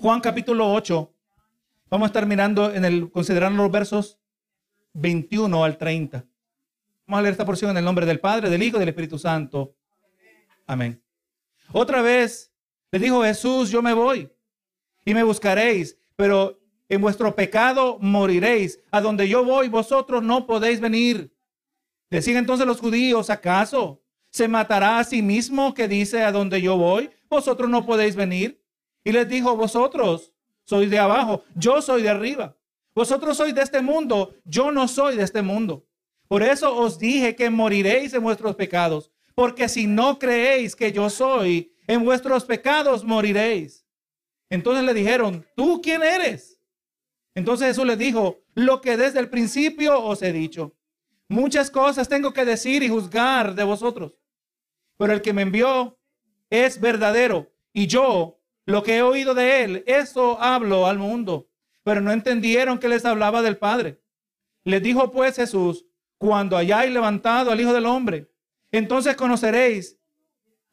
Juan capítulo 8. Vamos a estar mirando en el, considerando los versos 21 al 30. Vamos a leer esta porción en el nombre del Padre, del Hijo y del Espíritu Santo. Amén. Otra vez le dijo Jesús, yo me voy y me buscaréis, pero en vuestro pecado moriréis. A donde yo voy, vosotros no podéis venir. Decían entonces los judíos, ¿acaso se matará a sí mismo que dice a donde yo voy? Vosotros no podéis venir. Y les dijo, vosotros sois de abajo, yo soy de arriba. Vosotros sois de este mundo, yo no soy de este mundo. Por eso os dije que moriréis en vuestros pecados, porque si no creéis que yo soy, en vuestros pecados moriréis. Entonces le dijeron, ¿tú quién eres? Entonces Jesús les dijo, lo que desde el principio os he dicho. Muchas cosas tengo que decir y juzgar de vosotros, pero el que me envió es verdadero y yo lo que he oído de él, eso hablo al mundo. Pero no entendieron que les hablaba del Padre. Les dijo pues Jesús, cuando hayáis levantado al Hijo del Hombre, entonces conoceréis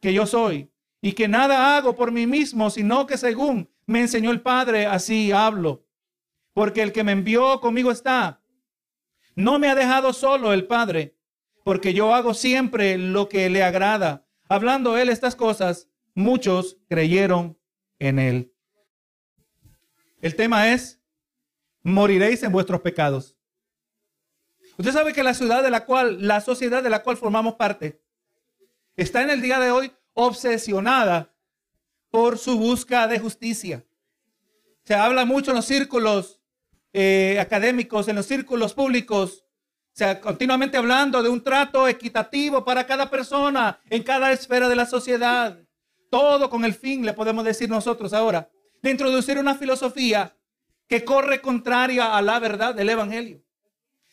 que yo soy y que nada hago por mí mismo, sino que según me enseñó el Padre, así hablo. Porque el que me envió conmigo está. No me ha dejado solo el Padre, porque yo hago siempre lo que le agrada. Hablando él estas cosas, muchos creyeron en él. El tema es, moriréis en vuestros pecados. Usted sabe que la ciudad de la cual, la sociedad de la cual formamos parte, está en el día de hoy obsesionada por su búsqueda de justicia. Se habla mucho en los círculos eh, académicos, en los círculos públicos, o sea, continuamente hablando de un trato equitativo para cada persona en cada esfera de la sociedad. Todo con el fin, le podemos decir nosotros ahora, de introducir una filosofía que corre contraria a la verdad del Evangelio.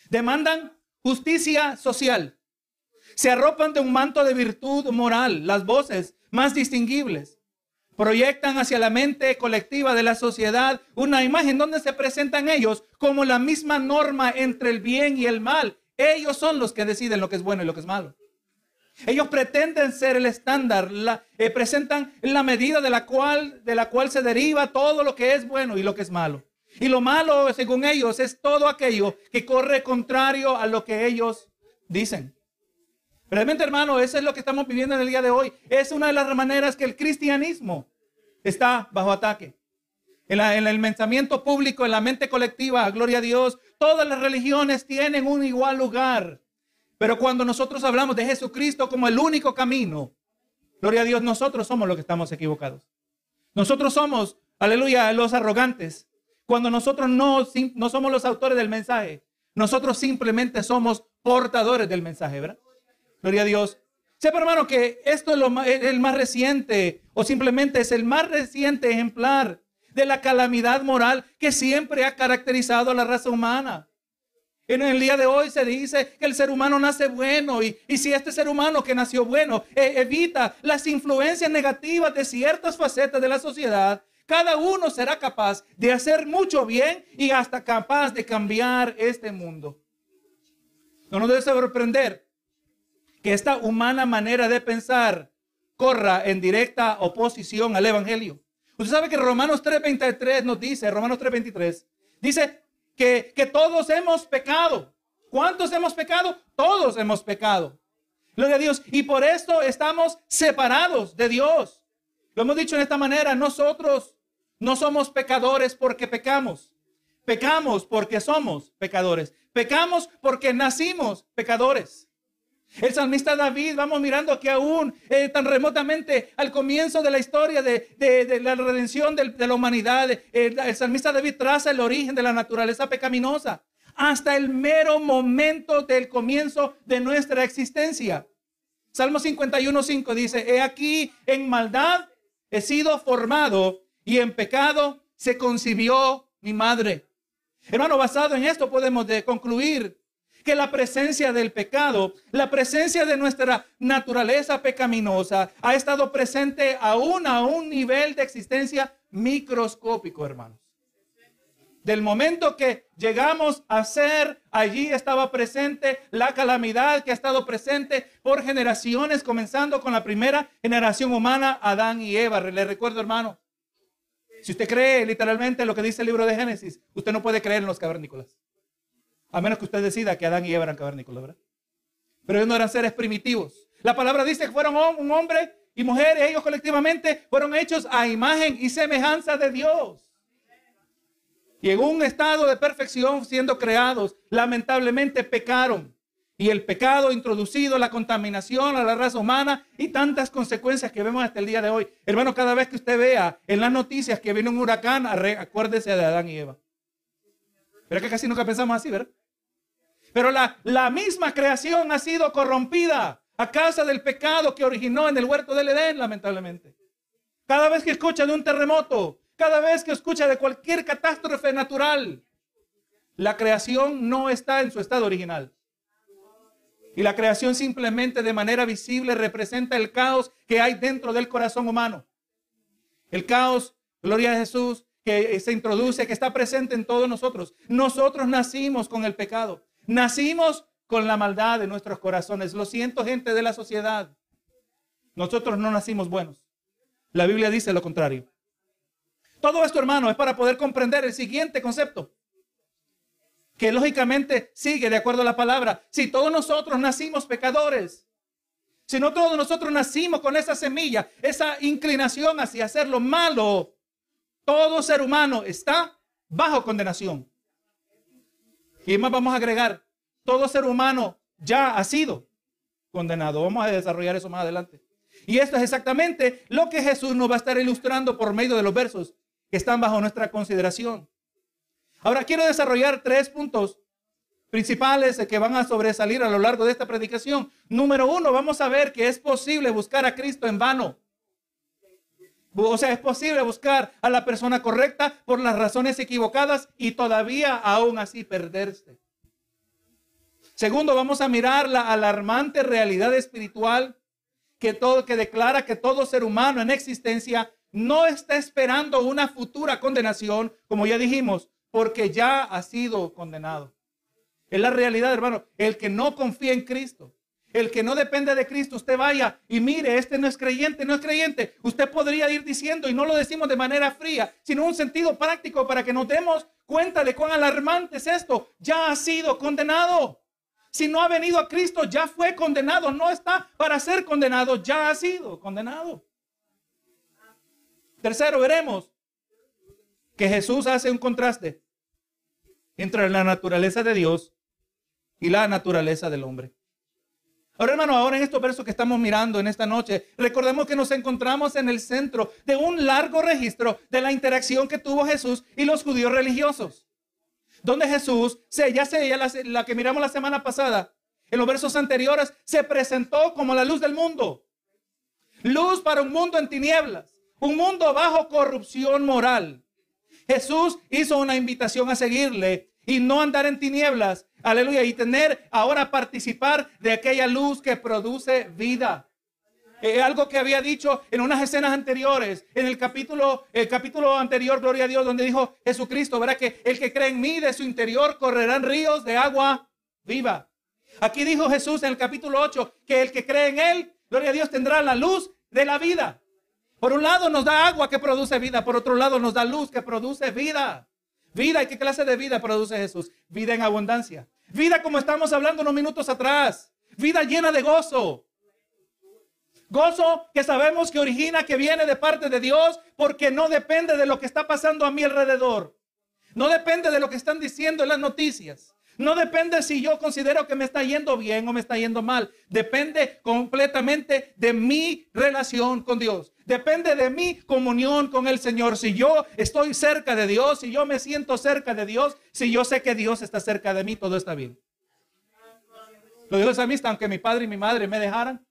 Demandan justicia social. Se arropan de un manto de virtud moral, las voces más distinguibles. Proyectan hacia la mente colectiva de la sociedad una imagen donde se presentan ellos como la misma norma entre el bien y el mal. Ellos son los que deciden lo que es bueno y lo que es malo. Ellos pretenden ser el estándar, la, eh, presentan la medida de la, cual, de la cual se deriva todo lo que es bueno y lo que es malo. Y lo malo, según ellos, es todo aquello que corre contrario a lo que ellos dicen. Realmente, hermano, eso es lo que estamos viviendo en el día de hoy. Es una de las maneras que el cristianismo está bajo ataque. En, en, el pensamiento público, en la mente colectiva, gloria a Dios, todas las religiones tienen un igual lugar. Pero cuando nosotros hablamos de Jesucristo como el único camino, gloria a Dios, nosotros somos los que estamos equivocados. Nosotros somos, aleluya, los arrogantes. Cuando nosotros no, no somos los autores del mensaje, nosotros simplemente somos portadores del mensaje, ¿verdad? Gloria a Dios. Sepa, hermano, que esto es, lo el más reciente, o simplemente es el más reciente ejemplar de la calamidad moral que siempre ha caracterizado a la raza humana. En el día de hoy se dice que el ser humano nace bueno y, y si este ser humano que nació bueno eh, evita las influencias negativas de ciertas facetas de la sociedad, cada uno será capaz de hacer mucho bien y hasta capaz de cambiar este mundo. No nos debe sorprender que esta humana manera de pensar corra en directa oposición al Evangelio. Usted sabe que Romanos 3:23 nos dice, Romanos 3:23, dice, que, todos hemos pecado. ¿Cuántos hemos pecado? Todos hemos pecado. Gloria a Dios. Y por esto estamos separados de Dios. Lo hemos dicho en esta manera, nosotros no somos pecadores porque pecamos. Pecamos porque somos pecadores. Pecamos porque nacimos pecadores. El salmista David, vamos mirando aquí aún eh, tan remotamente al comienzo de la historia de, la redención de, la humanidad. Eh, el salmista David traza el origen de la naturaleza pecaminosa hasta el mero momento del comienzo de nuestra existencia. Salmo 51.5 dice, he aquí en maldad he sido formado y en pecado se concibió mi madre. Hermano, basado en esto podemos concluir que la presencia del pecado, la presencia de nuestra naturaleza pecaminosa ha estado presente aún a un nivel de existencia microscópico, hermanos. Del momento que llegamos a ser, allí estaba presente la calamidad que ha estado presente por generaciones, comenzando con la primera generación humana, Adán y Eva. Le recuerdo, hermano, Si usted cree literalmente lo que dice el libro de Génesis, usted no puede creer en los cavernícolas. A menos que usted decida que Adán y Eva eran cavernícolas, ¿verdad? Pero ellos no eran seres primitivos. La palabra dice que fueron un hombre y mujer, ellos colectivamente fueron hechos a imagen y semejanza de Dios. Y en un estado de perfección siendo creados, lamentablemente pecaron. Y el pecado introducido, la contaminación a la raza humana y tantas consecuencias que vemos hasta el día de hoy. Hermano, cada vez que usted vea en las noticias que viene un huracán, acuérdese de Adán y Eva. Pero que casi nunca pensamos así, ¿verdad? Pero la, la misma creación ha sido corrompida a causa del pecado que originó en el huerto del Edén, lamentablemente. Cada vez que escucha de un terremoto, cada vez que escucha de cualquier catástrofe natural, la creación no está en su estado original. Y la creación simplemente de manera visible representa el caos que hay dentro del corazón humano. El caos, gloria a Jesús, que se introduce, que está presente en todos nosotros. Nosotros nacimos con el pecado. Nacimos con la maldad de nuestros corazones. Lo siento, gente de la sociedad. Nosotros no nacimos buenos. La Biblia dice lo contrario. Todo esto, hermano, es para poder comprender el siguiente concepto que lógicamente sigue de acuerdo a la palabra. Si todos nosotros nacimos pecadores, si no todos nosotros nacimos con esa semilla, esa inclinación hacia hacer lo malo, todo ser humano está bajo condenación. Y más vamos a agregar, todo ser humano ya ha sido condenado. Vamos a desarrollar eso más adelante. Y esto es exactamente lo que Jesús nos va a estar ilustrando por medio de los versos que están bajo nuestra consideración. Ahora quiero desarrollar tres puntos principales que van a sobresalir a lo largo de esta predicación. Número uno, vamos a ver que es posible buscar a Cristo en vano. O sea, es posible buscar a la persona correcta por las razones equivocadas y todavía aún así perderse. Segundo, vamos a mirar la alarmante realidad espiritual que todo que declara que todo ser humano en existencia no está esperando una futura condenación, como ya dijimos, porque ya ha sido condenado. Es la realidad, hermano. El que no confía en Cristo, el que no depende de Cristo, usted vaya y mire, este no es creyente, no es creyente. Usted podría ir diciendo, y no lo decimos de manera fría, sino un sentido práctico para que nos demos cuenta de cuán alarmante es esto. Ya ha sido condenado. Si no ha venido a Cristo, ya fue condenado. No está para ser condenado, ya ha sido condenado. Tercero, veremos que Jesús hace un contraste entre la naturaleza de Dios y la naturaleza del hombre. Ahora, hermano, ahora en estos versos que estamos mirando en esta noche, recordemos que nos encontramos en el centro de un largo registro de la interacción que tuvo Jesús y los judíos religiosos. Donde Jesús, ya se, la, la que miramos la semana pasada, en los versos anteriores, se presentó como la luz del mundo. Luz para un mundo en tinieblas, un mundo bajo corrupción moral. Jesús hizo una invitación a seguirle y no andar en tinieblas. Aleluya. Y tener ahora participar de aquella luz que produce vida. Eh, algo que había dicho en unas escenas anteriores, en el capítulo, el capítulo anterior, gloria a Dios, donde dijo Jesucristo, verá que el que cree en mí, de su interior correrán ríos de agua viva. Aquí dijo Jesús en el capítulo 8 que el que cree en él, gloria a Dios, tendrá la luz de la vida. Por un lado nos da agua que produce vida, por otro lado nos da luz que produce vida. Vida, ¿y qué clase de vida produce Jesús? Vida en abundancia. Vida como estamos hablando unos minutos atrás. Vida llena de gozo. Gozo que sabemos que origina, que viene de parte de Dios, porque no depende de lo que está pasando a mi alrededor. No depende de lo que están diciendo en las noticias. No depende si yo considero que me está yendo bien o me está yendo mal. Depende completamente de mi relación con Dios. Depende de mi comunión con el Señor. Si yo estoy cerca de Dios, si yo me siento cerca de Dios, si yo sé que Dios está cerca de mí, todo está bien. Lo dijo el salmista, aunque mi padre y mi madre me dejaran,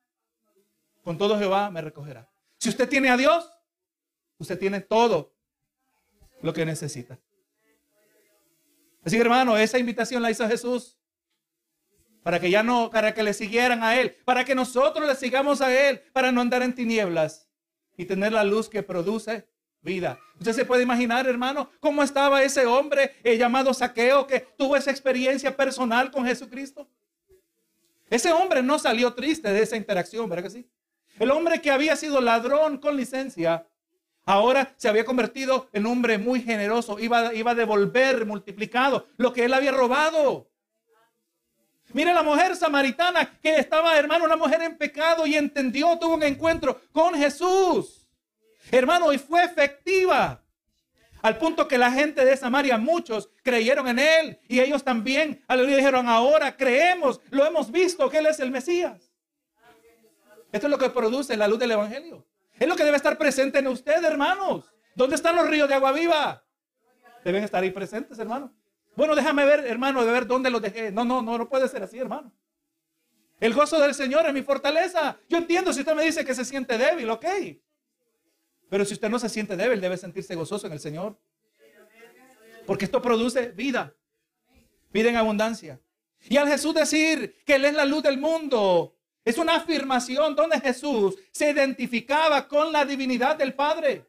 con todo Jehová me recogerá. Si usted tiene a Dios, usted tiene todo lo que necesita. Así que hermano, esa invitación la hizo Jesús. Para que ya no, para que le siguieran a Él, para que nosotros le sigamos a Él, para no andar en tinieblas y tener la luz que produce vida. Usted se puede imaginar, hermano, cómo estaba ese hombre eh, llamado Saqueo que tuvo esa experiencia personal con Jesucristo. Ese hombre no salió triste de esa interacción, ¿verdad que sí? El hombre que había sido ladrón con licencia, Ahora se había convertido en hombre muy generoso. Iba, iba a devolver multiplicado lo que él había robado. Mire la mujer samaritana que estaba, hermano, una mujer en pecado y entendió, tuvo un encuentro con Jesús. Hermano, y fue efectiva. Al punto que la gente de Samaria, muchos creyeron en él y ellos también, aleluya, dijeron, ahora creemos, lo hemos visto, que él es el Mesías. Esto es lo que produce la luz del Evangelio. Es lo que debe estar presente en usted, hermanos. ¿Dónde están los ríos de agua viva? Deben estar ahí presentes, hermano. Bueno, déjame ver, hermano, de ver dónde los dejé. No, no, no, no puede ser así, hermano. El gozo del Señor es mi fortaleza. Yo entiendo si usted me dice que se siente débil, ok. Pero si usted no se siente débil, debe sentirse gozoso en el Señor. Porque esto produce vida. Vida en abundancia. Y al Jesús decir que Él es la luz del mundo, es una afirmación donde Jesús se identificaba con la divinidad del Padre.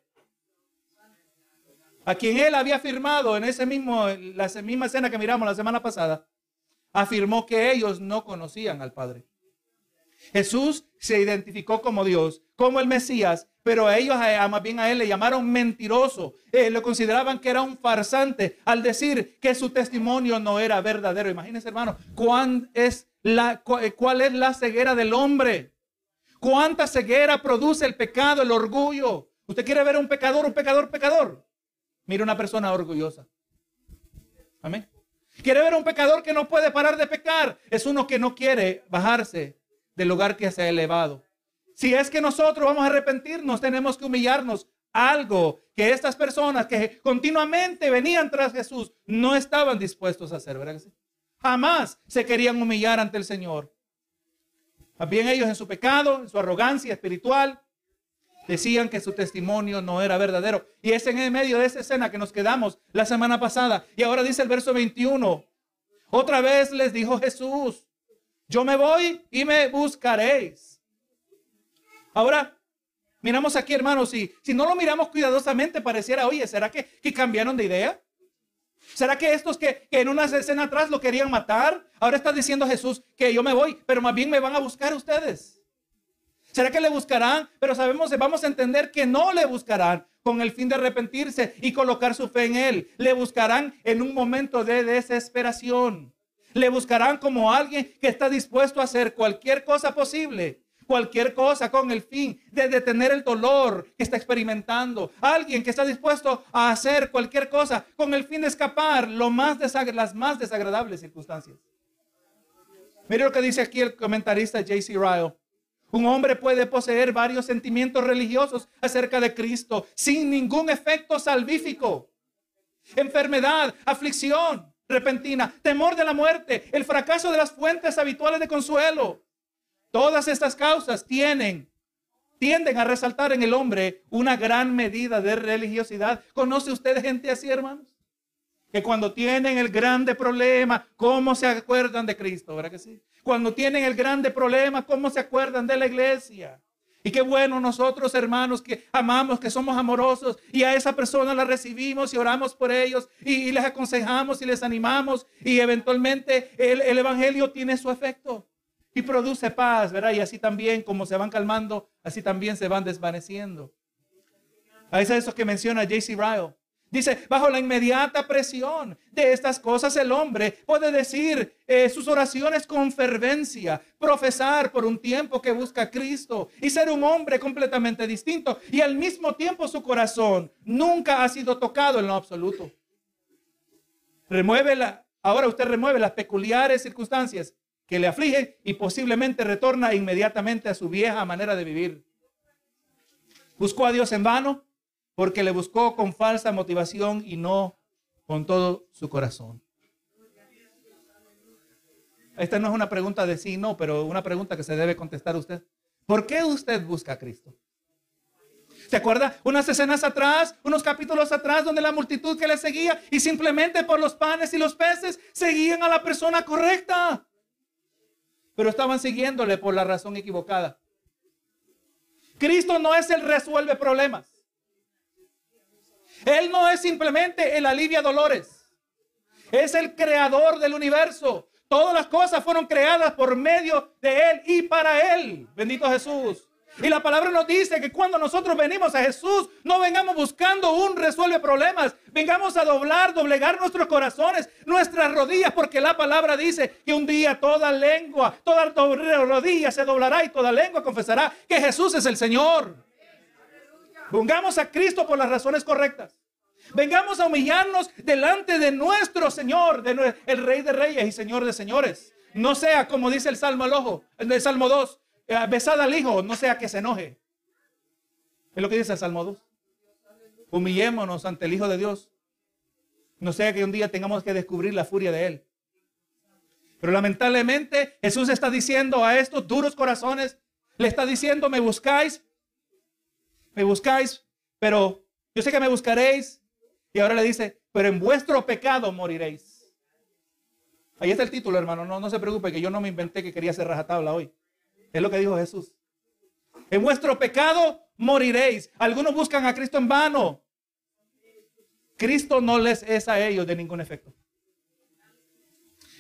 A quien Él había afirmado en ese mismo, la misma escena que miramos la semana pasada, afirmó que ellos no conocían al Padre. Jesús se identificó como Dios, como el Mesías, pero ellos, más bien a él, le llamaron mentiroso. Eh, lo consideraban que era un farsante al decir que su testimonio no era verdadero. Imagínense, hermano, ¿cuán es la, eh, cuál es la ceguera del hombre. ¿Cuánta ceguera produce el pecado, el orgullo? ¿Usted quiere ver a un pecador, un pecador, pecador? Mire una persona orgullosa. Amén. ¿Quiere ver a un pecador que no puede parar de pecar? Es uno que no quiere bajarse del lugar que se ha elevado. Si es que nosotros vamos a arrepentirnos, tenemos que humillarnos. Algo que estas personas que continuamente venían tras Jesús no estaban dispuestos a hacer, ¿verdad? Jamás se querían humillar ante el Señor. También ellos en su pecado, en su arrogancia espiritual, decían que su testimonio no era verdadero. Y es en el medio de esa escena que nos quedamos la semana pasada. Y ahora dice el verso 21. Otra vez les dijo Jesús, yo me voy y me buscaréis. Ahora, miramos aquí, hermanos, si, si no lo miramos cuidadosamente, pareciera, oye, ¿será que, que cambiaron de idea? ¿Será que estos que, en una escena atrás lo querían matar, ahora está diciendo Jesús que yo me voy, pero más bien me van a buscar ustedes? ¿Será que le buscarán? Pero sabemos, vamos a entender que no le buscarán con el fin de arrepentirse y colocar su fe en Él. Le buscarán en un momento de desesperación. Le buscarán como alguien que está dispuesto a hacer cualquier cosa posible cualquier cosa con el fin de detener el dolor que está experimentando. Alguien que está dispuesto a hacer cualquier cosa con el fin de escapar lo más las más desagradables circunstancias. Mire lo que dice aquí el comentarista J.C. Ryle. Un hombre puede poseer varios sentimientos religiosos acerca de Cristo sin ningún efecto salvífico. Enfermedad, aflicción repentina, temor de la muerte, el fracaso de las fuentes habituales de consuelo, Todas estas causas tienen, tienden a resaltar en el hombre una gran medida de religiosidad. ¿Conoce usted gente así, hermanos? Que cuando tienen el grande problema, ¿cómo se acuerdan de Cristo? ¿Verdad que sí? Cuando tienen el grande problema, ¿cómo se acuerdan de la iglesia? Y qué bueno nosotros, hermanos, que amamos, que somos amorosos y a esa persona la recibimos y oramos por ellos y, les aconsejamos y les animamos y eventualmente el, el Evangelio tiene su efecto y produce paz, ¿verdad? Y así también, como se van calmando, así también se van desvaneciendo. A es eso que menciona J.C. Ryle. Dice, bajo la inmediata presión de estas cosas, el hombre puede decir eh, sus oraciones con fervencia, profesar por un tiempo que busca a Cristo y ser un hombre completamente distinto. Y al mismo tiempo su corazón nunca ha sido tocado en lo absoluto. Remueve la, ahora usted remueve las peculiares circunstancias que le aflige y posiblemente retorna inmediatamente a su vieja manera de vivir. Buscó a Dios en vano porque le buscó con falsa motivación y no con todo su corazón. Esta no es una pregunta de sí, no, pero una pregunta que se debe contestar usted. ¿Por qué usted busca a Cristo? ¿Se acuerda? Unas escenas atrás, unos capítulos atrás, donde la multitud que le seguía y simplemente por los panes y los peces seguían a la persona correcta pero estaban siguiéndole por la razón equivocada. Cristo no es el resuelve problemas. Él no es simplemente el alivia dolores. Es el creador del universo. Todas las cosas fueron creadas por medio de Él y para Él. Bendito Jesús. Y la palabra nos dice que cuando nosotros venimos a Jesús, no vengamos buscando un resuelve problemas, vengamos a doblar, doblegar nuestros corazones, nuestras rodillas, porque la palabra dice que un día toda lengua, toda rodilla se doblará y toda lengua confesará que Jesús es el Señor. Vengamos a Cristo por las razones correctas. Vengamos a humillarnos delante de nuestro Señor, el Rey de Reyes y Señor de Señores. No sea como dice el Salmo al ojo, el Salmo 2, eh, besad al Hijo, no sea que se enoje. Es lo que dice el Salmo 2. Humillémonos ante el Hijo de Dios. No sea que un día tengamos que descubrir la furia de Él. Pero lamentablemente Jesús está diciendo a estos duros corazones, le está diciendo, me buscáis, me buscáis, pero yo sé que me buscaréis, y ahora le dice, pero en vuestro pecado moriréis. Ahí está el título, hermano. No, no se preocupe que yo no me inventé que quería hacer rajatabla hoy. Es lo que dijo Jesús. En vuestro pecado moriréis. Algunos buscan a Cristo en vano. Cristo no les es a ellos de ningún efecto.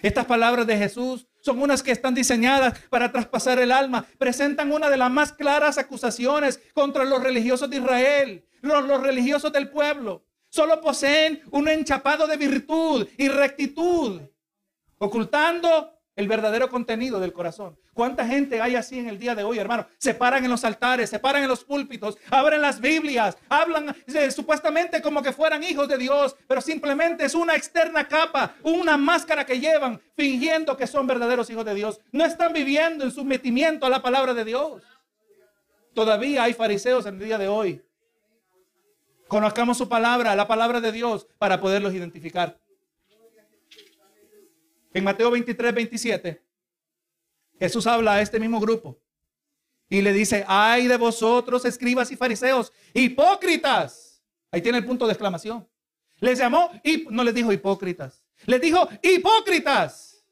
Estas palabras de Jesús son unas que están diseñadas para traspasar el alma. Presentan una de las más claras acusaciones contra los religiosos de Israel, los, religiosos del pueblo. Solo poseen un enchapado de virtud y rectitud, ocultando el verdadero contenido del corazón. ¿Cuánta gente hay así en el día de hoy, hermano? Se paran en los altares, se paran en los púlpitos, abren las Biblias, hablan eh, supuestamente como que fueran hijos de Dios, pero simplemente es una externa capa, una máscara que llevan fingiendo que son verdaderos hijos de Dios. No están viviendo en sometimiento a la palabra de Dios. Todavía hay fariseos en el día de hoy Conozcamos su palabra, la palabra de Dios, para poderlos identificar. En Mateo 23, 27, Jesús habla a este mismo grupo y le dice, ay de vosotros, escribas y fariseos, hipócritas. Ahí tiene el punto de exclamación. Les llamó y no les dijo hipócritas. Les dijo hipócritas.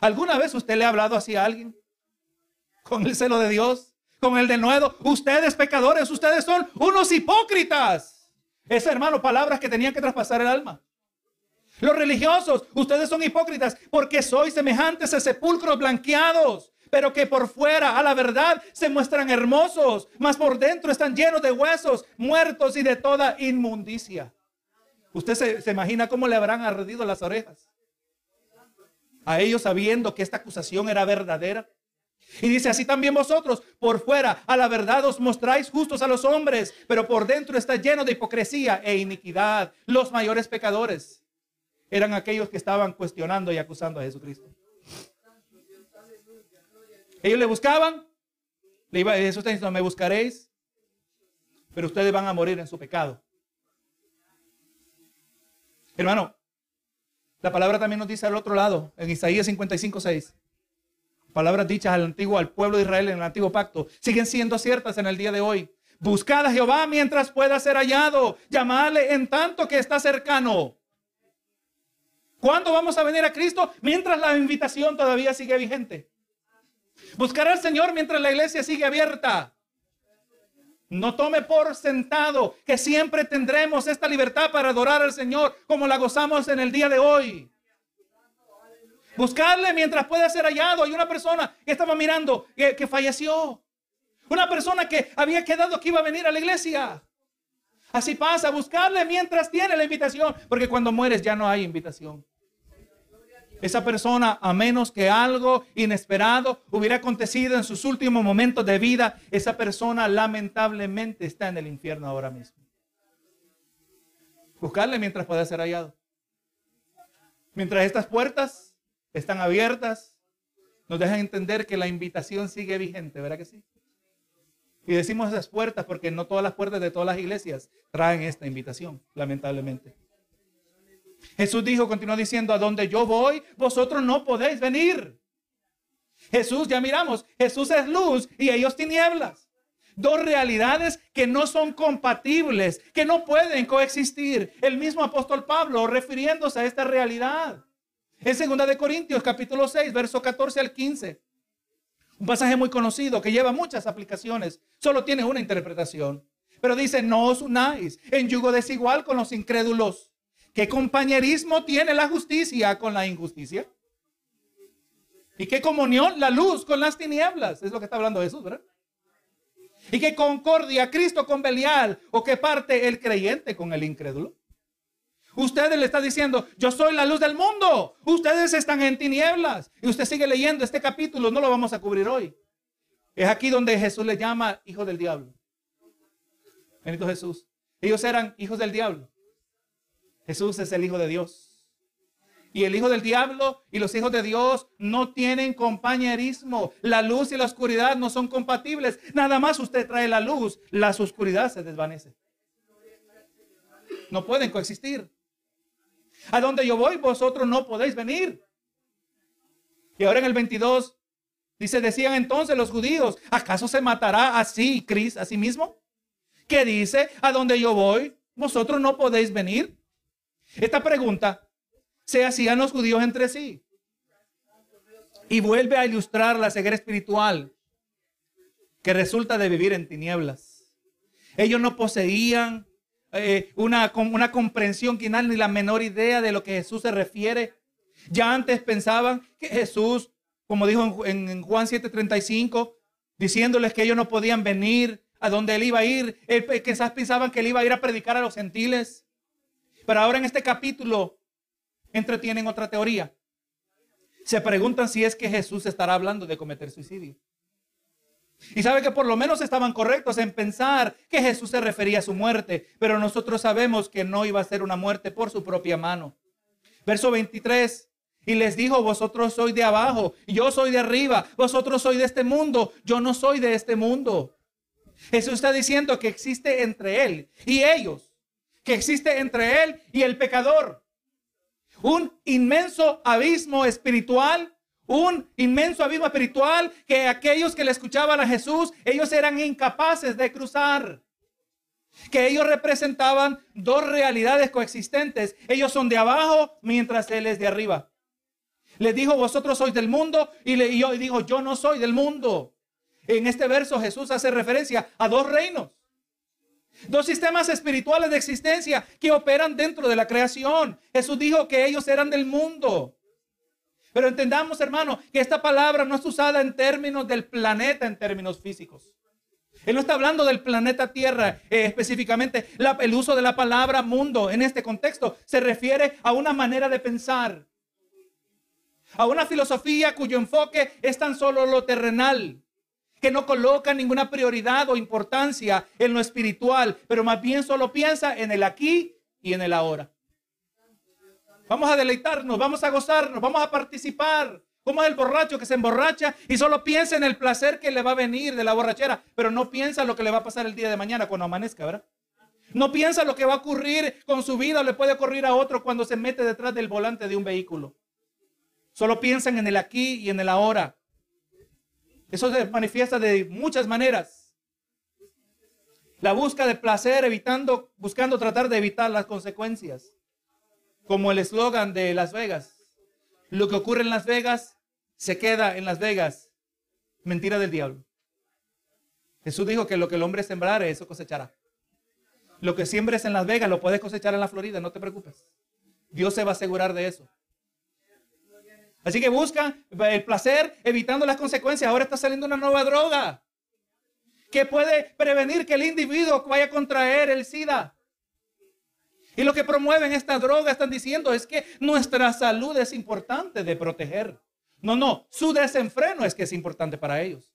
¿Alguna vez usted le ha hablado así a alguien? Con el celo de Dios, con el de nuevo. Ustedes pecadores, ustedes son unos hipócritas. Es, hermano, palabras que tenían que traspasar el alma. Los religiosos, ustedes son hipócritas porque sois semejantes a sepulcros blanqueados, pero que por fuera, a la verdad, se muestran hermosos, mas por dentro están llenos de huesos, muertos y de toda inmundicia. Usted se, se imagina cómo le habrán ardido las orejas a ellos sabiendo que esta acusación era verdadera. Y dice, así también vosotros, por fuera, a la verdad os mostráis justos a los hombres, pero por dentro está lleno de hipocresía e iniquidad. Los mayores pecadores eran aquellos que estaban cuestionando y acusando a Jesucristo. Ellos le buscaban, le iba, Jesús está diciendo, me buscaréis, pero ustedes van a morir en su pecado. Hermano, la palabra también nos dice al otro lado, en Isaías 55, 6 palabras dichas al antiguo, al pueblo de Israel en el antiguo pacto, siguen siendo ciertas en el día de hoy. Buscad a Jehová mientras pueda ser hallado. Llamadle en tanto que está cercano. ¿Cuándo vamos a venir a Cristo? Mientras la invitación todavía sigue vigente. Buscar al Señor mientras la iglesia sigue abierta. No tome por sentado que siempre tendremos esta libertad para adorar al Señor como la gozamos en el día de hoy. Buscarle mientras pueda ser hallado. Hay una persona que estaba mirando que, falleció. Una persona que había quedado que iba a venir a la iglesia. Así pasa, buscarle mientras tiene la invitación, porque cuando mueres ya no hay invitación. Esa persona, a menos que algo inesperado hubiera acontecido en sus últimos momentos de vida, esa persona lamentablemente está en el infierno ahora mismo. Buscarle mientras pueda ser hallado. Mientras estas puertas están abiertas, nos dejan entender que la invitación sigue vigente, ¿verdad que sí? Y decimos esas puertas porque no todas las puertas de todas las iglesias traen esta invitación, lamentablemente. Jesús dijo, continuó diciendo, a donde yo voy, vosotros no podéis venir. Jesús, ya miramos, Jesús es luz y ellos tinieblas. Dos realidades que no son compatibles, que no pueden coexistir. El mismo apóstol Pablo refiriéndose a esta realidad. En segunda de Corintios capítulo 6, verso 14 al 15. Un pasaje muy conocido que lleva muchas aplicaciones, solo tiene una interpretación. Pero dice, no os unáis en yugo desigual con los incrédulos. ¿Qué compañerismo tiene la justicia con la injusticia? ¿Y qué comunión la luz con las tinieblas? Es lo que está hablando Jesús, ¿verdad? ¿Y qué concordia Cristo con Belial? ¿O qué parte el creyente con el incrédulo? Ustedes le está diciendo, yo soy la luz del mundo. Ustedes están en tinieblas. Y usted sigue leyendo este capítulo, no lo vamos a cubrir hoy. Es aquí donde Jesús le llama hijo del diablo. Benito Jesús. Ellos eran hijos del diablo. Jesús es el hijo de Dios. Y el hijo del diablo y los hijos de Dios no tienen compañerismo. La luz y la oscuridad no son compatibles. Nada más usted trae la luz, la oscuridad se desvanece. No pueden coexistir. A donde yo voy, vosotros no podéis venir. Y ahora en el 22 dice, decían entonces los judíos, ¿acaso se matará así Cristo a sí mismo? Que dice, a donde yo voy, vosotros no podéis venir. Esta pregunta se hacían los judíos entre sí. Y vuelve a ilustrar la ceguera espiritual que resulta de vivir en tinieblas. Ellos no poseían eh, una, una comprensión que ni la menor idea de lo que Jesús se refiere. Ya antes pensaban que Jesús, como dijo en, en Juan 7:35, diciéndoles que ellos no podían venir a donde él iba a ir, quizás pensaban que él iba a ir a predicar a los gentiles. Pero ahora en este capítulo entretienen otra teoría. Se preguntan si es que Jesús estará hablando de cometer suicidio. Y sabe que por lo menos estaban correctos en pensar que Jesús se refería a su muerte, pero nosotros sabemos que no iba a ser una muerte por su propia mano. Verso 23. Y les dijo, vosotros sois de abajo, yo soy de arriba, vosotros sois de este mundo, yo no soy de este mundo. Jesús está diciendo que existe entre él y ellos, que existe entre él y el pecador un inmenso abismo espiritual, un inmenso abismo espiritual que aquellos que le escuchaban a Jesús, ellos eran incapaces de cruzar. Que ellos representaban dos realidades coexistentes. Ellos son de abajo mientras Él es de arriba. Les dijo, vosotros sois del mundo y, le, y yo digo, yo no soy del mundo. En este verso Jesús hace referencia a dos reinos. Dos sistemas espirituales de existencia que operan dentro de la creación. Jesús dijo que ellos eran del mundo. Pero entendamos, hermano, que esta palabra no es usada en términos del planeta, en términos físicos. Él no está hablando del planeta Tierra eh, específicamente. el uso de la palabra mundo en este contexto se refiere a una manera de pensar, a una filosofía cuyo enfoque es tan solo lo terrenal que no coloca ninguna prioridad o importancia en lo espiritual, pero más bien solo piensa en el aquí y en el ahora. Vamos a deleitarnos, vamos a gozarnos, vamos a participar. Como el borracho que se emborracha y solo piensa en el placer que le va a venir de la borrachera, pero no piensa lo que le va a pasar el día de mañana cuando amanezca, ¿verdad? No piensa lo que va a ocurrir con su vida o le puede ocurrir a otro cuando se mete detrás del volante de un vehículo. Solo piensan en el aquí y en el ahora. Eso se manifiesta de muchas maneras. La busca de placer, evitando, buscando tratar de evitar las consecuencias. Como el eslogan de Las Vegas. Lo que ocurre en Las Vegas se queda en Las Vegas. Mentira del diablo. Jesús dijo que lo que el hombre sembrare, eso cosechará. Lo que siembres en Las Vegas lo puedes cosechar en la Florida, no te preocupes. Dios se va a asegurar de eso. Así que busca el placer evitando las consecuencias. Ahora está saliendo una nueva droga que puede prevenir que el individuo vaya a contraer el SIDA. Y lo que promueven esta droga están diciendo es que nuestra salud es importante de proteger. No, no, su desenfreno es que es importante para ellos.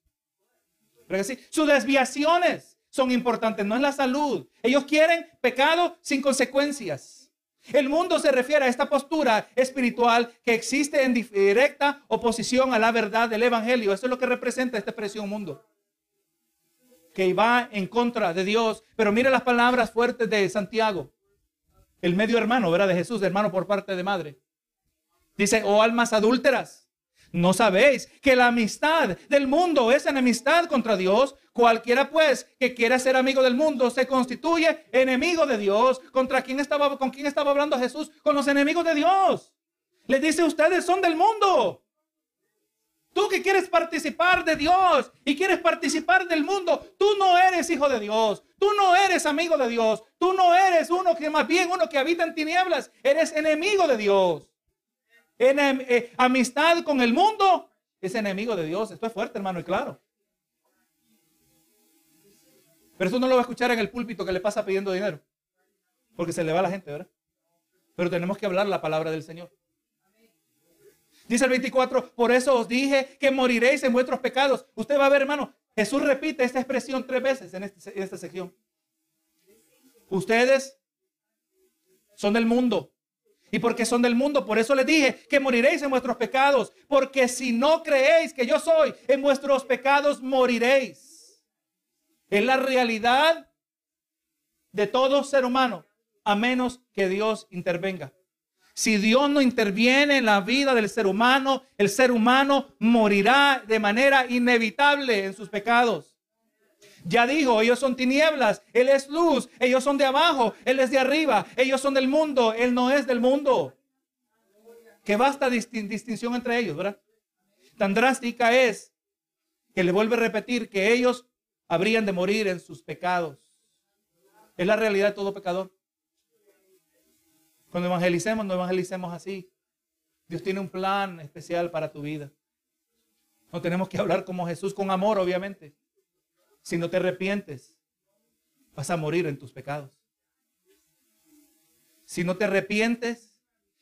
Sus desviaciones son importantes, no es la salud. Ellos quieren pecado sin consecuencias. El mundo se refiere a esta postura espiritual que existe en directa oposición a la verdad del Evangelio. Eso es lo que representa esta expresión mundo. Que va en contra de Dios. Pero mire las palabras fuertes de Santiago, el medio hermano, ¿verdad? De Jesús, hermano por parte de madre. Dice, oh almas adúlteras, ¿no sabéis que la amistad del mundo es enemistad contra Dios? Cualquiera pues que quiera ser amigo del mundo se constituye enemigo de Dios. ¿Contra quién estaba, con quién estaba hablando Jesús? Con los enemigos de Dios. Le dice, ustedes son del mundo. Tú que quieres participar de Dios y quieres participar del mundo, tú no eres hijo de Dios, tú no eres amigo de Dios, tú no eres uno que más bien uno que habita en tinieblas, eres enemigo de Dios. En, eh, amistad con el mundo es enemigo de Dios. Esto es fuerte, hermano, y claro. Pero eso no lo va a escuchar en el púlpito que le pasa pidiendo dinero. Porque se le va a la gente, ¿verdad? Pero tenemos que hablar la palabra del Señor. Dice el 24, por eso os dije que moriréis en vuestros pecados. Usted va a ver, hermano, Jesús repite esta expresión tres veces en, este, en esta sección. Ustedes son del mundo. Y porque son del mundo, por eso les dije que moriréis en vuestros pecados. Porque si no creéis que yo soy, en vuestros pecados moriréis. Es la realidad de todo ser humano, a menos que Dios intervenga. Si Dios no interviene en la vida del ser humano, el ser humano morirá de manera inevitable en sus pecados. Ya dijo, ellos son tinieblas, Él es luz, ellos son de abajo, Él es de arriba, ellos son del mundo, Él no es del mundo. Que basta distinción entre ellos, ¿verdad? Tan drástica es que le vuelve a repetir que ellos habrían de morir en sus pecados. Es la realidad de todo pecador. Cuando evangelicemos, no evangelicemos así. Dios tiene un plan especial para tu vida. No tenemos que hablar como Jesús, con amor, obviamente. Si no te arrepientes, vas a morir en tus pecados. Si no te arrepientes,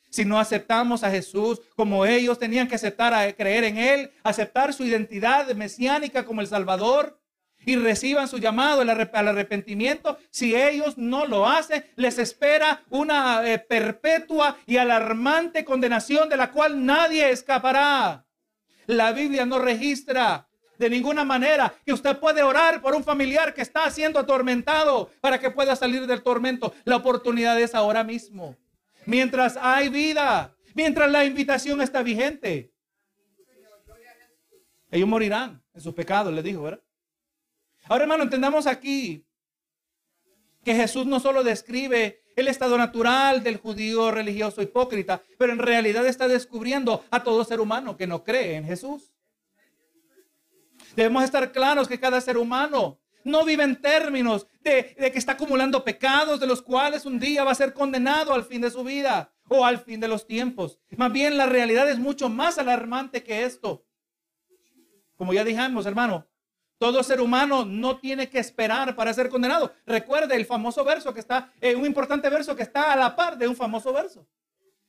si no aceptamos a Jesús como ellos tenían que aceptar a creer en Él, aceptar su identidad mesiánica como el Salvador, y reciban su llamado al arrepentimiento, si ellos no lo hacen, les espera una eh, perpetua y alarmante condenación de la cual nadie escapará. La Biblia no registra de ninguna manera que usted puede orar por un familiar que está siendo atormentado para que pueda salir del tormento. La oportunidad es ahora mismo. Mientras hay vida, mientras la invitación está vigente. Ellos morirán en sus pecados, le dijo, ¿verdad? Ahora, hermano, entendamos aquí que Jesús no solo describe el estado natural del judío religioso hipócrita, pero en realidad está descubriendo a todo ser humano que no cree en Jesús. Debemos estar claros que cada ser humano no vive en términos de, que está acumulando pecados de los cuales un día va a ser condenado al fin de su vida o al fin de los tiempos. Más bien la realidad es mucho más alarmante que esto. Como ya dijimos, hermano, todo ser humano no tiene que esperar para ser condenado. Recuerde el famoso verso que está, eh, un importante verso que está a la par de un famoso verso.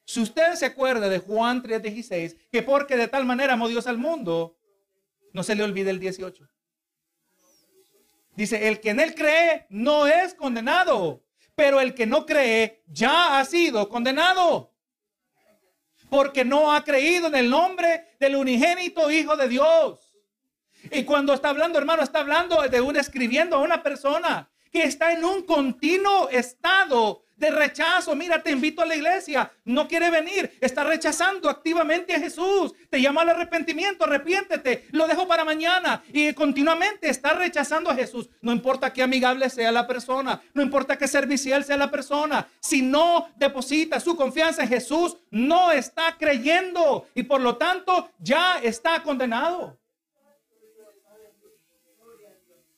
Si usted se acuerda de Juan 3:16, que porque de tal manera amó Dios al mundo, no se le olvide el 18. Dice, el que en él cree no es condenado, pero el que no cree ya ha sido condenado. Porque no ha creído en el nombre del unigénito Hijo de Dios. Y cuando está hablando, hermano, está hablando de un escribiendo a una persona que está en un continuo estado de rechazo. Mira, te invito a la iglesia, no quiere venir, está rechazando activamente a Jesús. Te llama al arrepentimiento, arrepiéntete, lo dejo para mañana. Y continuamente está rechazando a Jesús. No importa qué amigable sea la persona, no importa qué servicial sea la persona. Si no deposita su confianza en Jesús, no está creyendo y por lo tanto ya está condenado.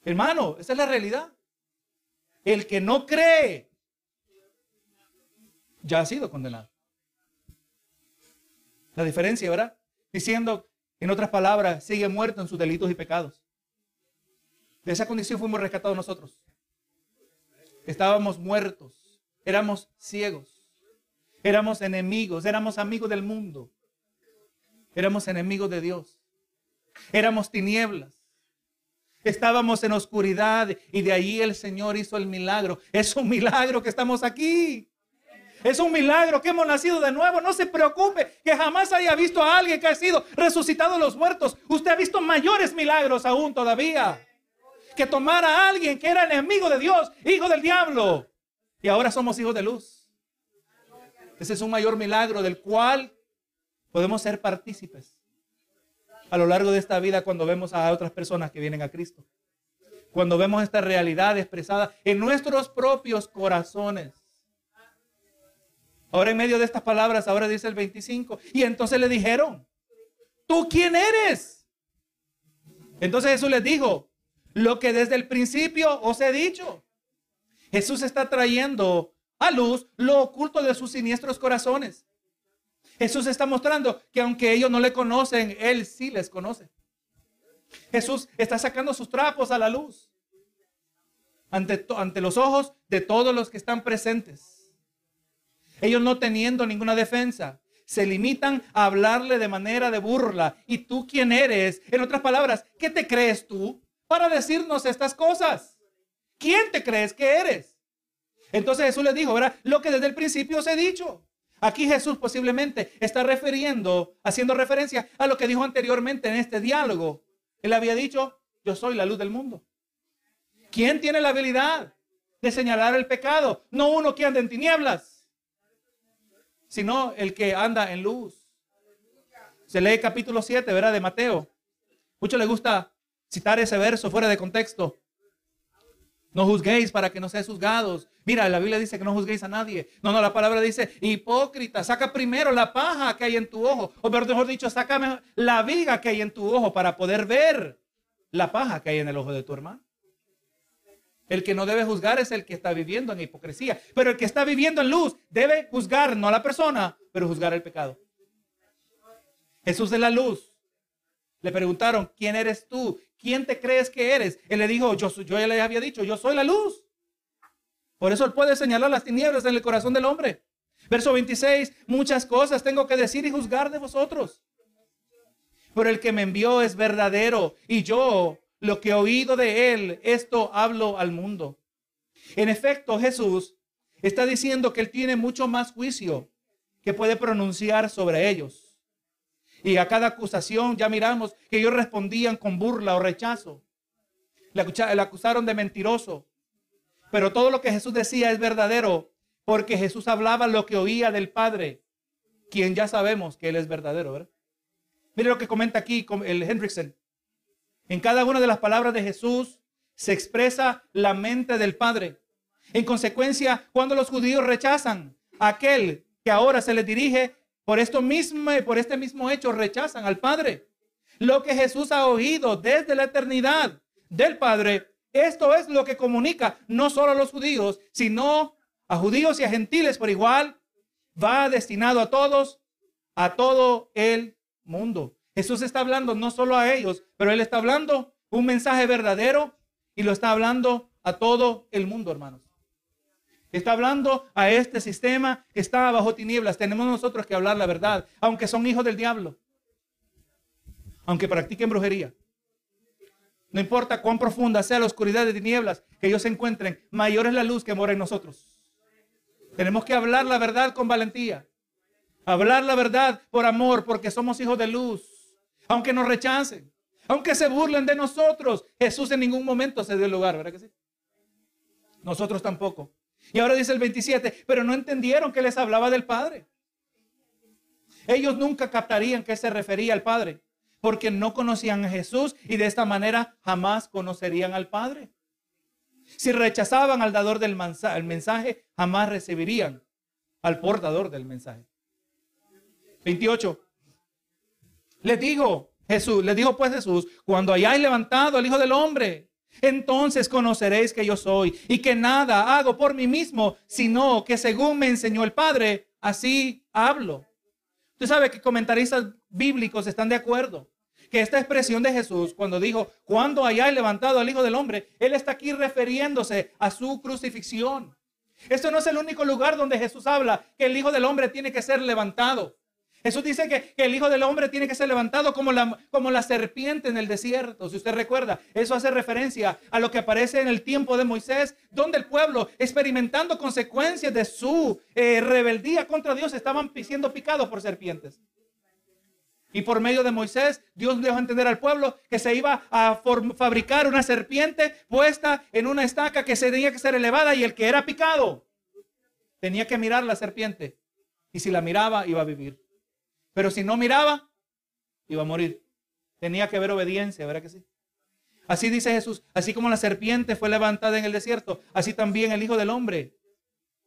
Hermano, esa es la realidad. El que no cree ya ha sido condenado. La diferencia, ¿verdad? Diciendo, en otras palabras, sigue muerto en sus delitos y pecados. De esa condición fuimos rescatados nosotros. Estábamos muertos, éramos ciegos, éramos enemigos, éramos amigos del mundo, éramos enemigos de Dios, éramos tinieblas. Estábamos en oscuridad y de ahí el Señor hizo el milagro. Es un milagro que estamos aquí. Es un milagro que hemos nacido de nuevo. No se preocupe que jamás haya visto a alguien que ha sido resucitado de los muertos. Usted ha visto mayores milagros aún todavía. Que tomar a alguien que era enemigo de Dios, hijo del diablo. Y ahora somos hijos de luz. Ese es un mayor milagro del cual podemos ser partícipes a lo largo de esta vida cuando vemos a otras personas que vienen a Cristo. Cuando vemos esta realidad expresada en nuestros propios corazones. Ahora en medio de estas palabras, ahora dice el 25, y entonces le dijeron, ¿tú quién eres? Entonces Jesús les dijo, lo que desde el principio os he dicho. Jesús está trayendo a luz lo oculto de sus siniestros corazones. Jesús está mostrando que aunque ellos no le conocen, Él sí les conoce. Jesús está sacando sus trapos a la luz. ante, ante los ojos de todos los que están presentes. Ellos no teniendo ninguna defensa, se limitan a hablarle de manera de burla. ¿Y tú quién eres? En otras palabras, ¿qué te crees tú para decirnos estas cosas? ¿Quién te crees que eres? Entonces Jesús les dijo, ¿verdad? Lo que desde el principio os he dicho. Aquí Jesús posiblemente está refiriendo, haciendo referencia a lo que dijo anteriormente en este diálogo. Él había dicho, yo soy la luz del mundo. ¿Quién tiene la habilidad de señalar el pecado? No uno que anda en tinieblas, sino el que anda en luz. Se lee capítulo 7, ¿verdad? De Mateo. Mucho le gusta citar ese verso fuera de contexto. No juzguéis para que no seáis juzgados. Mira, la Biblia dice que no juzguéis a nadie. No, no, la palabra dice, hipócrita, saca primero la paja que hay en tu ojo. O mejor dicho, saca la viga que hay en tu ojo para poder ver la paja que hay en el ojo de tu hermano. El que no debe juzgar es el que está viviendo en hipocresía. Pero el que está viviendo en luz debe juzgar no a la persona, pero juzgar el pecado. Jesús es la luz. Le preguntaron, ¿quién eres tú? ¿Quién te crees que eres? Él le dijo, yo, yo ya le había dicho, yo soy la luz. Por eso él puede señalar las tinieblas en el corazón del hombre. Verso 26, muchas cosas tengo que decir y juzgar de vosotros. Pero el que me envió es verdadero y yo lo que he oído de él, esto hablo al mundo. En efecto, Jesús está diciendo que él tiene mucho más juicio que puede pronunciar sobre ellos. Y a cada acusación ya miramos que ellos respondían con burla o rechazo. Le acusaron de mentiroso. Pero todo lo que Jesús decía es verdadero porque Jesús hablaba lo que oía del Padre, quien ya sabemos que Él es verdadero. ¿verdad? Mire lo que comenta aquí el Hendrickson. En cada una de las palabras de Jesús se expresa la mente del Padre. En consecuencia, cuando los judíos rechazan a aquel que ahora se les dirige, por esto mismo, por este mismo hecho rechazan al Padre. Lo que Jesús ha oído desde la eternidad del Padre, esto es lo que comunica no solo a los judíos, sino a judíos y a gentiles por igual. Va destinado a todos, a todo el mundo. Jesús está hablando no solo a ellos, pero Él está hablando un mensaje verdadero y lo está hablando a todo el mundo, hermanos. Está hablando a este sistema que está bajo tinieblas. Tenemos nosotros que hablar la verdad, aunque son hijos del diablo. Aunque practiquen brujería. No importa cuán profunda sea la oscuridad de tinieblas que ellos se encuentren, mayor es la luz que mora en nosotros. Tenemos que hablar la verdad con valentía. Hablar la verdad por amor, porque somos hijos de luz. Aunque nos rechacen, aunque se burlen de nosotros, Jesús en ningún momento se dio lugar, ¿verdad que sí? Nosotros tampoco. Y ahora dice el 27, pero no entendieron que les hablaba del Padre. Ellos nunca captarían que se refería al Padre, porque no conocían a Jesús y de esta manera jamás conocerían al Padre. Si rechazaban al dador del mensaje, jamás recibirían al portador del mensaje. 28. Les digo, Jesús, les dijo pues Jesús, cuando hayáis levantado al Hijo del Hombre, entonces conoceréis que yo soy y que nada hago por mí mismo, sino que según me enseñó el Padre, así hablo. Usted sabe que comentaristas bíblicos están de acuerdo que esta expresión de Jesús, cuando dijo, cuando haya levantado al Hijo del Hombre, Él está aquí refiriéndose a su crucifixión. Esto no es el único lugar donde Jesús habla que el Hijo del Hombre tiene que ser levantado. Jesús dice que, el Hijo del Hombre tiene que ser levantado como la, serpiente en el desierto. Si usted recuerda, eso hace referencia a lo que aparece en el tiempo de Moisés, donde el pueblo, experimentando consecuencias de su eh, rebeldía contra Dios, estaban siendo picados por serpientes. Y por medio de Moisés, Dios dejó entender al pueblo que se iba a fabricar una serpiente puesta en una estaca que se tenía que ser elevada y el que era picado tenía que mirar la serpiente. Y si la miraba, iba a vivir. Pero si no miraba, iba a morir. Tenía que haber obediencia, ¿verdad que sí? Así dice Jesús, así como la serpiente fue levantada en el desierto, así también el Hijo del Hombre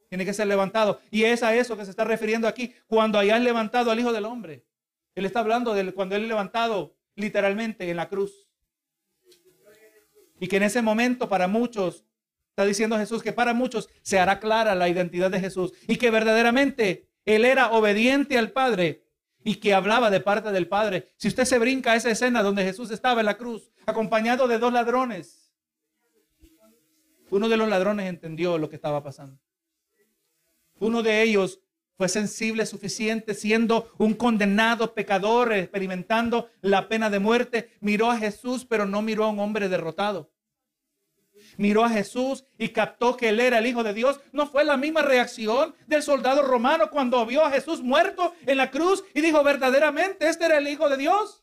tiene que ser levantado. Y es a eso que se está refiriendo aquí, cuando hayan levantado al Hijo del Hombre. Él está hablando de cuando él es levantado literalmente en la cruz. Y que en ese momento para muchos, está diciendo Jesús, que para muchos se hará clara la identidad de Jesús y que verdaderamente Él era obediente al Padre y que hablaba de parte del Padre. Si usted se brinca a esa escena donde Jesús estaba en la cruz, acompañado de dos ladrones, Uno de los ladrones entendió lo que estaba pasando. Uno de ellos fue sensible suficiente, siendo un condenado pecador, experimentando la pena de muerte. Miró a Jesús, pero no miró a un hombre derrotado. Miró a Jesús y captó que él era el Hijo de Dios. No fue la misma reacción del soldado romano cuando vio a Jesús muerto en la cruz y dijo verdaderamente, este era el Hijo de Dios.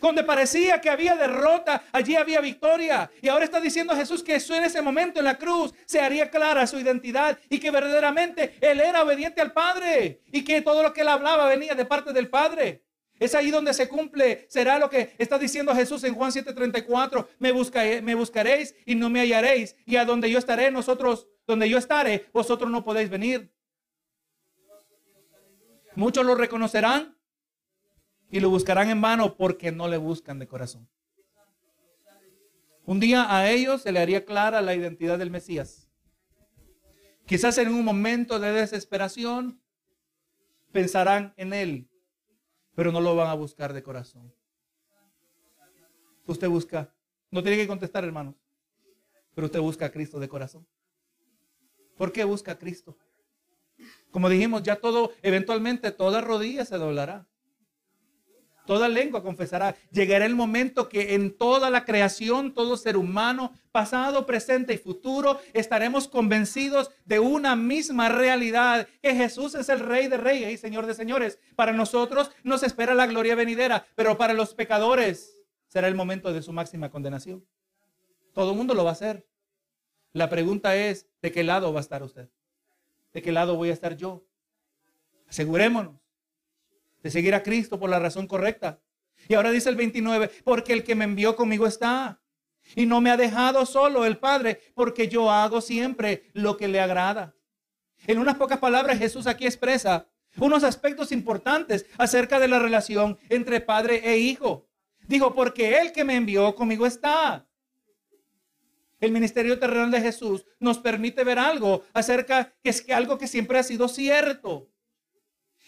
Donde parecía que había derrota, allí había victoria. Y ahora está diciendo Jesús que en ese momento en la cruz se haría clara su identidad y que verdaderamente él era obediente al Padre y que todo lo que él hablaba venía de parte del Padre. Es ahí donde se cumple, será lo que está diciendo Jesús en Juan 7:34, me, me buscaréis y no me hallaréis, y a donde yo estaré, nosotros, donde yo estaré, vosotros no podéis venir. Muchos lo reconocerán, y lo buscarán en vano porque no le buscan de corazón. Un día a ellos se le haría clara la identidad del Mesías. Quizás en un momento de desesperación pensarán en él, pero no lo van a buscar de corazón. Usted busca, no tiene que contestar, hermanos, pero usted busca a Cristo de corazón. ¿Por qué busca a Cristo? Como dijimos, ya todo, eventualmente toda rodilla se doblará. Toda lengua confesará. Llegará el momento que en toda la creación, todo ser humano, pasado, presente y futuro, estaremos convencidos de una misma realidad, que Jesús es el Rey de Reyes y Señor de Señores. Para nosotros nos espera la gloria venidera, pero para los pecadores será el momento de su máxima condenación. Todo el mundo lo va a hacer. La pregunta es, ¿de qué lado va a estar usted? ¿De qué lado voy a estar yo? Asegurémonos de seguir a Cristo por la razón correcta. Y ahora dice el 29, porque el que me envió conmigo está. Y no me ha dejado solo el Padre, porque yo hago siempre lo que le agrada. En unas pocas palabras, Jesús aquí expresa unos aspectos importantes acerca de la relación entre padre e hijo. Dijo, porque el que me envió conmigo está. El ministerio terrenal de Jesús nos permite ver algo acerca que es que algo que siempre ha sido cierto.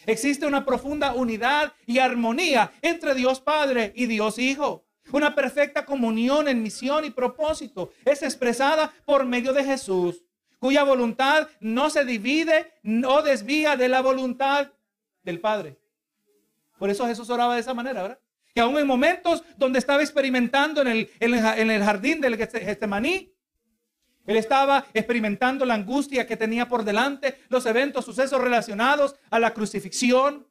Existe una profunda unidad y armonía entre Dios Padre y Dios Hijo. Una perfecta comunión en misión y propósito es expresada por medio de Jesús, cuya voluntad no se divide o desvía de la voluntad del Padre. Por eso Jesús oraba de esa manera, ¿verdad? Que aún en momentos donde estaba experimentando en el, jardín del Getsemaní, él estaba experimentando la angustia que tenía por delante, los eventos, sucesos relacionados a la crucifixión.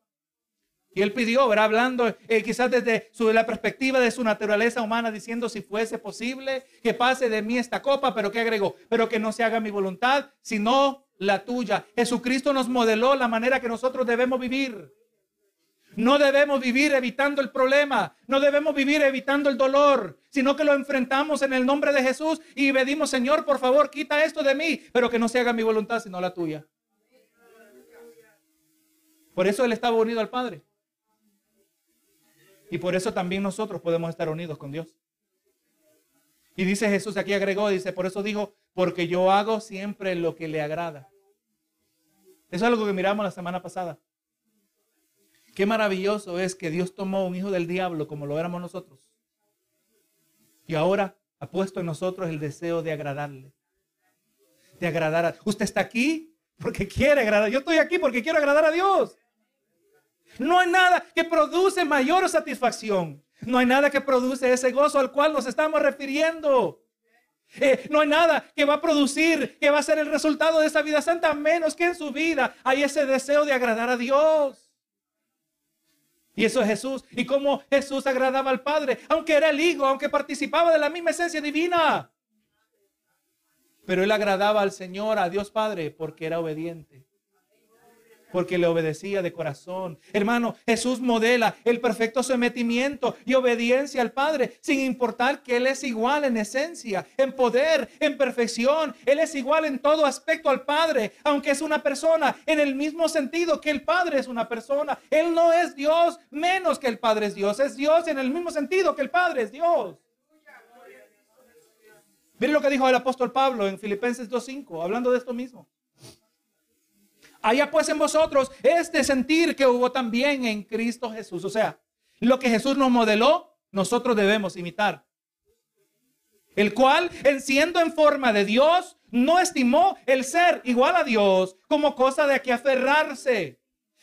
Y él pidió, hablando eh, quizás desde su, la perspectiva de su naturaleza humana, diciendo si fuese posible que pase de mí esta copa, pero que agregó, pero que no se haga mi voluntad, sino la tuya. Jesucristo nos modeló la manera que nosotros debemos vivir. No debemos vivir evitando el problema, no debemos vivir evitando el dolor, sino que lo enfrentamos en el nombre de Jesús y pedimos, Señor, por favor, quita esto de mí, pero que no se haga mi voluntad, sino la tuya. Por eso Él estaba unido al Padre. Y por eso también nosotros podemos estar unidos con Dios. Y dice Jesús, aquí agregó, dice, por eso dijo, porque yo hago siempre lo que le agrada. Eso es algo que miramos la semana pasada. Qué maravilloso es que Dios tomó un hijo del diablo como lo éramos nosotros. Y ahora ha puesto en nosotros el deseo de agradarle. De agradar a... Usted está aquí porque quiere agradar. Yo estoy aquí porque quiero agradar a Dios. No hay nada que produce mayor satisfacción. No hay nada que produce ese gozo al cual nos estamos refiriendo. Eh, no hay nada que va a producir, que va a ser el resultado de esa vida santa, menos que en su vida hay ese deseo de agradar a Dios. Y eso es Jesús. Y cómo Jesús agradaba al Padre, aunque era el Hijo, aunque participaba de la misma esencia divina. Pero él agradaba al Señor, a Dios Padre, porque era obediente porque le obedecía de corazón. Hermano, Jesús modela el perfecto sometimiento y obediencia al Padre, sin importar que Él es igual en esencia, en poder, en perfección. Él es igual en todo aspecto al Padre, aunque es una persona, en el mismo sentido que el Padre es una persona. Él no es Dios menos que el Padre es Dios, es Dios en el mismo sentido que el Padre es Dios. Miren lo que dijo el apóstol Pablo en Filipenses 2.5, hablando de esto mismo. Haya pues en vosotros este sentir que hubo también en Cristo Jesús. O sea, lo que Jesús nos modeló, nosotros debemos imitar. el cual, en siendo en forma de Dios, no estimó el ser igual a Dios como cosa de que aferrarse,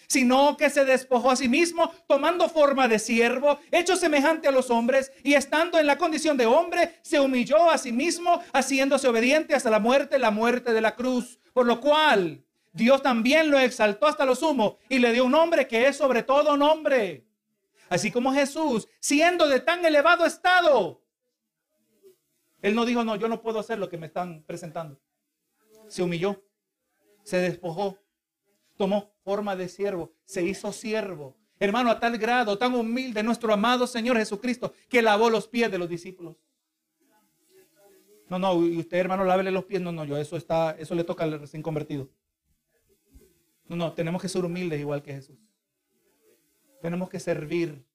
sino que se despojó a sí mismo, tomando forma de siervo, hecho semejante a los hombres, y estando en la condición de hombre, se humilló a sí mismo, haciéndose obediente hasta la muerte, la muerte de la cruz. Por lo cual, Dios también lo exaltó hasta lo sumo y le dio un nombre que es sobre todo nombre. Así como Jesús, siendo de tan elevado estado, él no dijo, no, yo no puedo hacer lo que me están presentando. Se humilló, se despojó, tomó forma de siervo, se hizo siervo. Hermano, a tal grado, tan humilde, nuestro amado Señor Jesucristo, que lavó los pies de los discípulos. No, no, y usted, hermano, lávele los pies. No, no, yo, eso está, eso le toca al recién convertido. No, no, tenemos que ser humildes igual que Jesús. Tenemos que servir.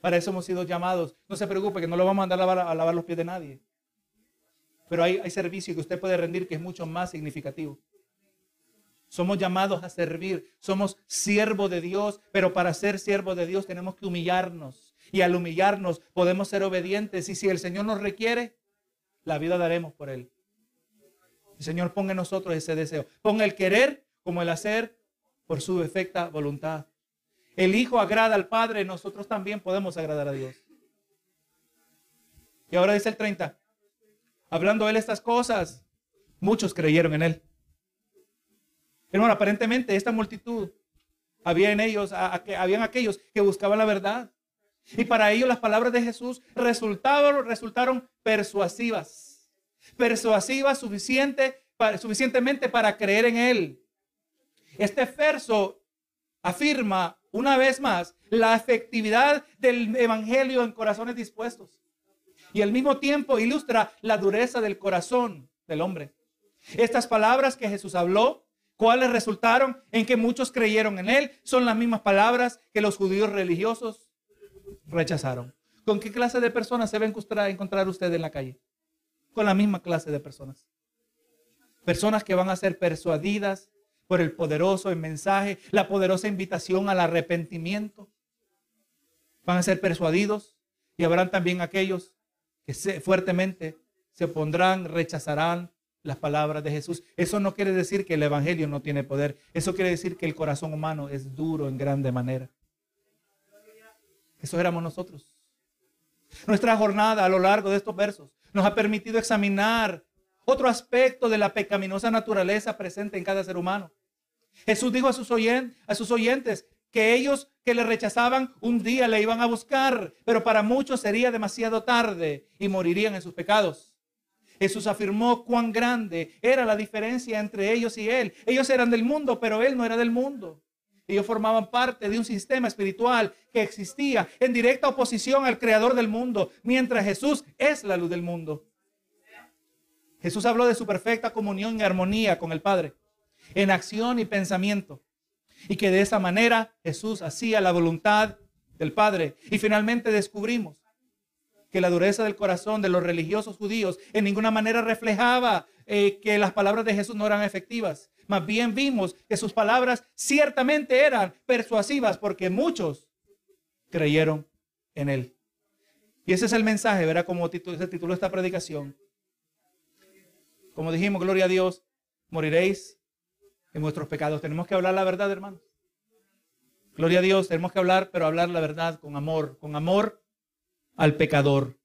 Para eso hemos sido llamados. No se preocupe que no lo vamos a mandar a lavar, los pies de nadie. Pero hay, hay servicio que usted puede rendir que es mucho más significativo. Somos llamados a servir, somos siervos de Dios, pero para ser siervos de Dios tenemos que humillarnos. Y al humillarnos podemos ser obedientes. Y si el Señor nos requiere, la vida daremos por Él. El Señor ponga en nosotros ese deseo. Ponga el querer como el hacer por su efecta voluntad. El Hijo agrada al Padre, nosotros también podemos agradar a Dios. Y ahora dice el 30. Hablando Él estas cosas, muchos creyeron en Él. Hermano, aparentemente esta multitud, había en ellos, habían aquellos que buscaban la verdad. Y para ellos las palabras de Jesús resultaron, resultaron persuasivas. Persuasivas suficiente, suficientemente para creer en Él. Este verso afirma una vez más la efectividad del Evangelio en corazones dispuestos. Y al mismo tiempo ilustra la dureza del corazón del hombre. Estas palabras que Jesús habló ¿Cuáles resultaron en que muchos creyeron en él? Son las mismas palabras que los judíos religiosos rechazaron. ¿Con qué clase de personas se va a encontrar usted en la calle? Con la misma clase de personas. Personas que van a ser persuadidas por el poderoso mensaje, la poderosa invitación al arrepentimiento. Van a ser persuadidos y habrán también aquellos que fuertemente se opondrán, rechazarán, las palabras de Jesús. Eso no quiere decir que el Evangelio no tiene poder. Eso quiere decir que el corazón humano es duro en grande manera. Eso éramos nosotros. Nuestra jornada a lo largo de estos versos nos ha permitido examinar otro aspecto de la pecaminosa naturaleza presente en cada ser humano. Jesús dijo a sus, oyentes que ellos que le rechazaban un día le iban a buscar, pero para muchos sería demasiado tarde y morirían en sus pecados. Jesús afirmó cuán grande era la diferencia entre ellos y él. Ellos eran del mundo, pero él no era del mundo. Ellos formaban parte de un sistema espiritual que existía en directa oposición al creador del mundo, mientras Jesús es la luz del mundo. Jesús habló de su perfecta comunión y armonía con el Padre, en acción y pensamiento, y que de esa manera Jesús hacía la voluntad del Padre. Y finalmente descubrimos que la dureza del corazón de los religiosos judíos en ninguna manera reflejaba eh, que las palabras de Jesús no eran efectivas. Más bien vimos que sus palabras ciertamente eran persuasivas porque muchos creyeron en él. Y ese es el mensaje, verá como se tituló esta predicación. Como dijimos, gloria a Dios, moriréis en vuestros pecados. Tenemos que hablar la verdad, hermanos. Gloria a Dios, tenemos que hablar, pero hablar la verdad con amor, con amor al pecador.